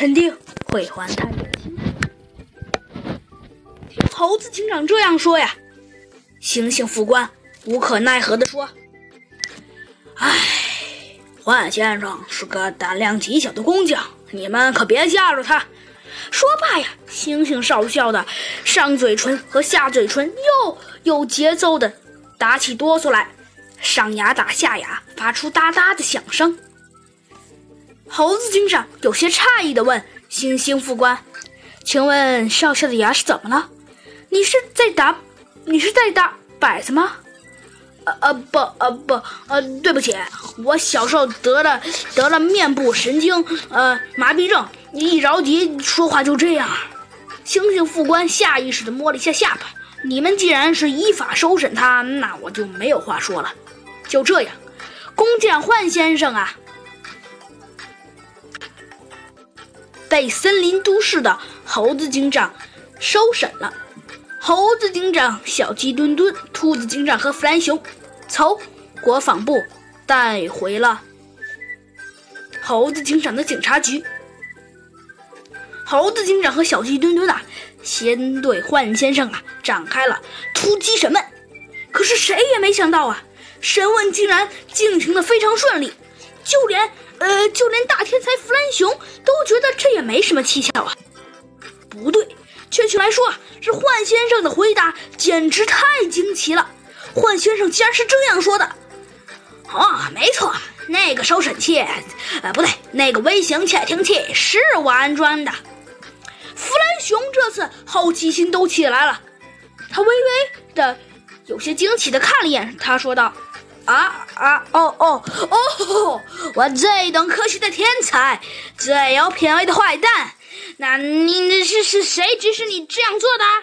肯定会还他原形。听猴子警长这样说呀，猩猩副官无可奈何地说：“唉，幻先生是个胆量极小的工匠，你们可别吓着他。”说罢呀，猩猩少校的上嘴唇和下嘴唇又有节奏的打起哆嗦来，上牙打下牙，发出哒哒的响声。猴子警长有些诧异的问星星副官：“请问少校的牙是怎么了？你是在打，你是在打摆子吗？”“呃呃不呃不呃对不起，我小时候得了得了面部神经呃麻痹症。”一着急说话就这样，星星副官下意识地摸了一下下巴。你们既然是依法收审他，那我就没有话说了。就这样，弓箭幻先生啊，被森林都市的猴子警长收审了。猴子警长、小鸡墩墩、兔子警长和弗兰熊，从国防部带回了猴子警长的警察局。猴子警长和小鸡墩墩啊，先对幻先生啊展开了突击审问。可是谁也没想到啊，审问竟然进行的非常顺利，就连呃就连大天才弗兰熊觉得这也没什么蹊跷啊。不对，确切来说啊，是幻先生的回答简直太惊奇了。幻先生竟然是这样说的：“啊，没错，那个收审器，呃，不对，那个微型窃听器是我安装的。”弗兰熊这次好奇心都起来了，他微微的、有些惊奇的看了一眼，他说道：“啊啊哦哦哦！我最懂科学的天才，最有品味的坏蛋，那你是是谁指使你这样做的？”